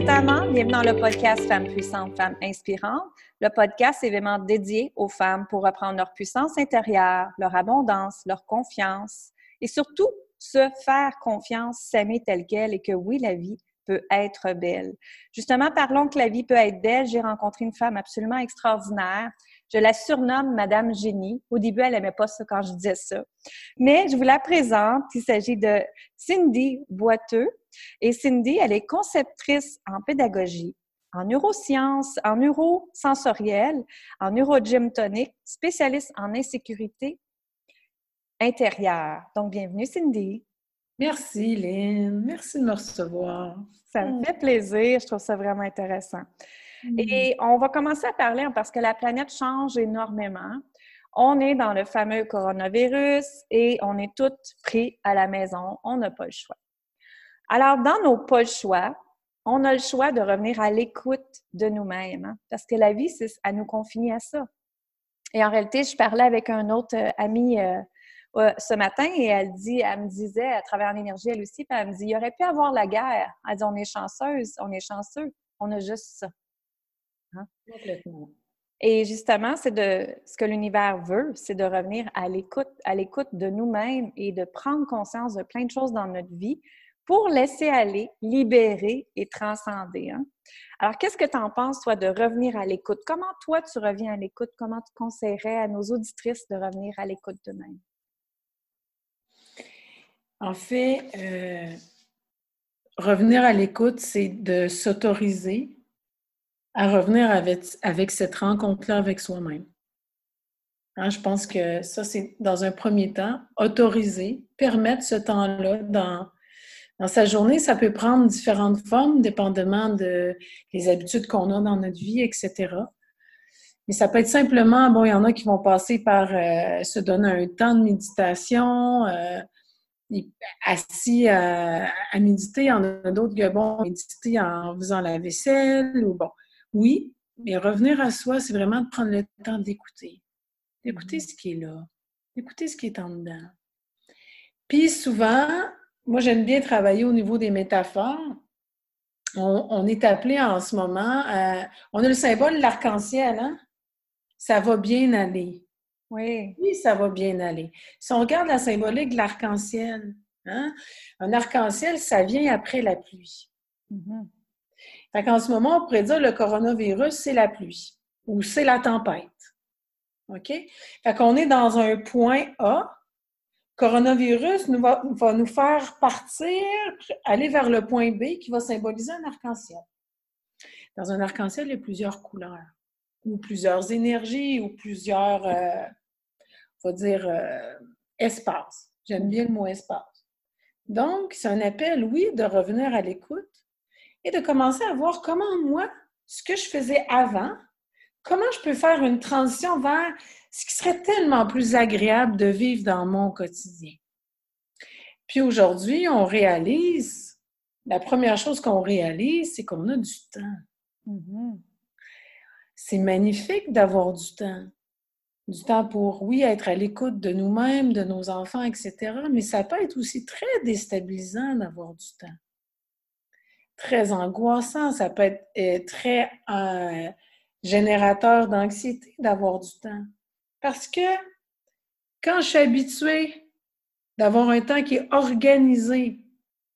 Saint-Amand. Bienvenue dans le podcast Femmes puissantes, Femmes inspirantes. Le podcast est vraiment dédié aux femmes pour reprendre leur puissance intérieure, leur abondance, leur confiance et surtout se faire confiance, s'aimer telle qu'elle et que oui, la vie peut être belle. Justement, parlons que la vie peut être belle. J'ai rencontré une femme absolument extraordinaire. Je la surnomme Madame Génie. Au début, elle n'aimait pas ça quand je disais ça. Mais je vous la présente. Il s'agit de Cindy Boiteux. Et Cindy, elle est conceptrice en pédagogie, en neurosciences, en neurosensoriel, en neurogym tonique, spécialiste en insécurité intérieure. Donc, bienvenue, Cindy. Merci, Lynn. Merci de me recevoir. Ça me fait plaisir. Je trouve ça vraiment intéressant. Et on va commencer à parler parce que la planète change énormément. On est dans le fameux coronavirus et on est toutes pris à la maison. On n'a pas le choix. Alors, dans nos pas le choix, on a le choix de revenir à l'écoute de nous-mêmes hein, parce que la vie, c'est à nous confier à ça. Et en réalité, je parlais avec un autre euh, ami euh, ce matin et elle dit, elle me disait à travers l'énergie, elle aussi, elle me dit, il aurait pu avoir la guerre. Elle dit, on est chanceuse, on est chanceux, on a juste ça. Hein? Et justement, c'est de ce que l'univers veut, c'est de revenir à l'écoute, à l'écoute de nous-mêmes et de prendre conscience de plein de choses dans notre vie pour laisser aller, libérer et transcender. Hein. Alors, qu'est-ce que tu en penses, toi, de revenir à l'écoute? Comment, toi, tu reviens à l'écoute? Comment tu conseillerais à nos auditrices de revenir à l'écoute d'eux-mêmes? En fait, euh, revenir à l'écoute, c'est de s'autoriser à revenir avec, avec cette rencontre-là avec soi-même. Hein, je pense que ça, c'est dans un premier temps, autoriser, permettre ce temps-là dans, dans sa journée. Ça peut prendre différentes formes, dépendamment de les habitudes qu'on a dans notre vie, etc. Mais ça peut être simplement, bon, il y en a qui vont passer par euh, se donner un temps de méditation, euh, assis à, à, méditer. Il y en a d'autres qui vont méditer en faisant la vaisselle ou bon. Oui, mais revenir à soi, c'est vraiment de prendre le temps d'écouter. D'écouter mm-hmm. ce qui est là. D'écouter ce qui est en dedans. Puis souvent, moi, j'aime bien travailler au niveau des métaphores. On, est appelé en ce moment, on a le symbole de l'arc-en-ciel, hein? Ça va bien aller. Oui. Oui, ça va bien aller. Si on regarde la symbolique de l'arc-en-ciel, hein? un arc-en-ciel, ça vient après la pluie. Mm en ce moment, on pourrait dire le coronavirus, c'est la pluie ou c'est la tempête. OK? Fait qu'on est dans un point A. Coronavirus nous va, nous faire partir, aller vers le point B qui va symboliser un arc-en-ciel. Dans un arc-en-ciel, il y a plusieurs couleurs, ou plusieurs énergies, ou plusieurs, euh, on va dire, euh, espaces. J'aime bien le mot espace. Donc, c'est un appel, oui, de revenir à l'écoute, et de commencer à voir comment moi, ce que je faisais avant, comment je peux faire une transition vers ce qui serait tellement plus agréable de vivre dans mon quotidien. Puis aujourd'hui, on réalise, la première chose qu'on réalise, c'est qu'on a du temps. Mm-hmm. C'est magnifique d'avoir du temps. Du temps pour, oui, être à l'écoute de nous-mêmes, de nos enfants, etc. Mais ça peut être aussi très déstabilisant d'avoir du temps très angoissant, ça peut être euh, très euh, générateur d'anxiété d'avoir du temps. Parce que quand je suis habituée d'avoir un temps qui est organisé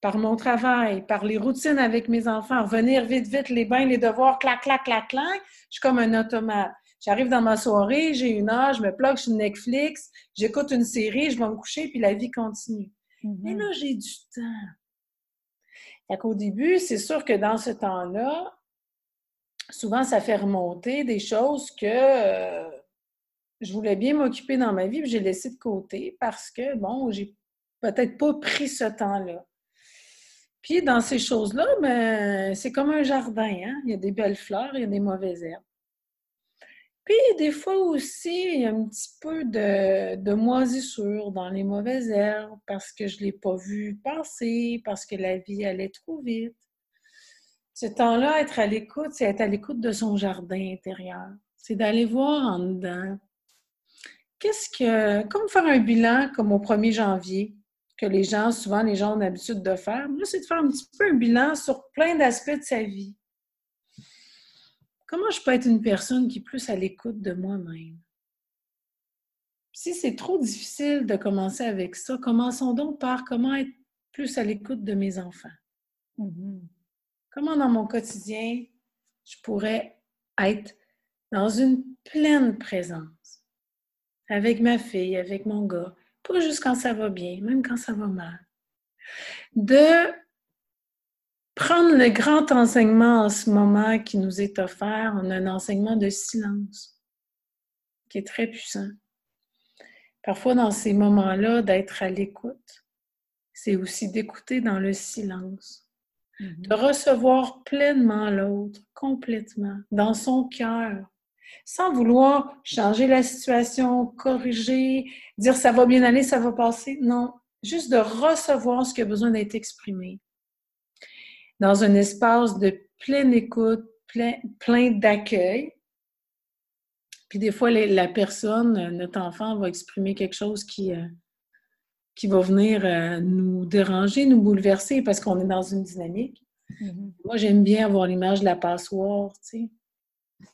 par mon travail, par les routines avec mes enfants, revenir vite, vite, les bains, les devoirs, clac, clac, clac, clac, je suis comme un automate. J'arrive dans ma soirée, j'ai une heure, je me plug sur Netflix, j'écoute une série, je vais me coucher, puis la vie continue. Mais mm-hmm. là, j'ai du temps. Fait qu'au début, c'est sûr que dans ce temps-là, souvent, ça fait remonter des choses que euh, je voulais bien m'occuper dans ma vie, puis j'ai laissé de côté parce que, bon, j'ai peut-être pas pris ce temps-là. Puis dans ces choses-là, ben, c'est comme un jardin, hein? Il y a des belles fleurs, il y a des mauvaises herbes. Puis, des fois aussi, il y a un petit peu de, de moisissure dans les mauvaises herbes parce que je ne l'ai pas vu passer, parce que la vie allait trop vite. Ce temps-là, être à l'écoute, c'est être à l'écoute de son jardin intérieur. C'est d'aller voir en dedans. Qu'est-ce que. Comme faire un bilan comme au 1er janvier. que les gens, souvent, les gens ont l'habitude de faire. Moi, c'est de faire un petit peu un bilan sur plein d'aspects de sa vie. Comment je peux être une personne qui est plus à l'écoute de moi-même? Si c'est trop difficile de commencer avec ça, commençons donc par comment être plus à l'écoute de mes enfants. Mm-hmm. Comment dans mon quotidien, je pourrais être dans une pleine présence? Avec ma fille, avec mon gars, pas juste quand ça va bien, même quand ça va mal. De prendre le grand enseignement en ce moment qui nous est offert, on a un enseignement de silence qui est très puissant. Parfois, dans ces moments-là, d'être à l'écoute, c'est aussi d'écouter dans le silence, mm-hmm. de recevoir pleinement l'autre, complètement, dans son cœur, sans vouloir changer la situation, corriger, dire ça va bien aller, ça va passer. Non, juste de recevoir ce qui a besoin d'être exprimé. Dans un espace de pleine écoute, plein, plein d'accueil. Puis des fois, la personne, notre enfant, va exprimer quelque chose qui, euh, qui va venir euh, nous déranger, nous bouleverser parce qu'on est dans une dynamique. Mm-hmm. Moi, j'aime bien avoir l'image de la passoire, tu sais.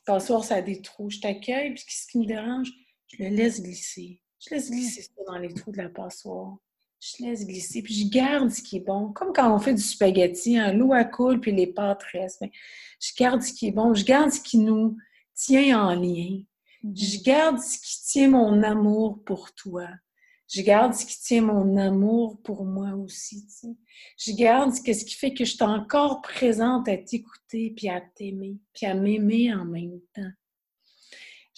Passoire, ça a des trous. Je t'accueille, puis ce qui me dérange, je le laisse glisser. Je laisse glisser ça dans les trous de la passoire. Je laisse glisser, puis je garde ce qui est bon. Comme quand on fait du spaghetti, hein, l'eau à coule, puis les pâtes restent. Mais je garde ce qui est bon. Je garde ce qui nous tient en lien. Mm-hmm. Je garde ce qui tient mon amour pour toi. Je garde ce qui tient mon amour pour moi aussi. Je garde ce qui fait que je suis encore présente à t'écouter, puis à t'aimer, puis à m'aimer en même temps.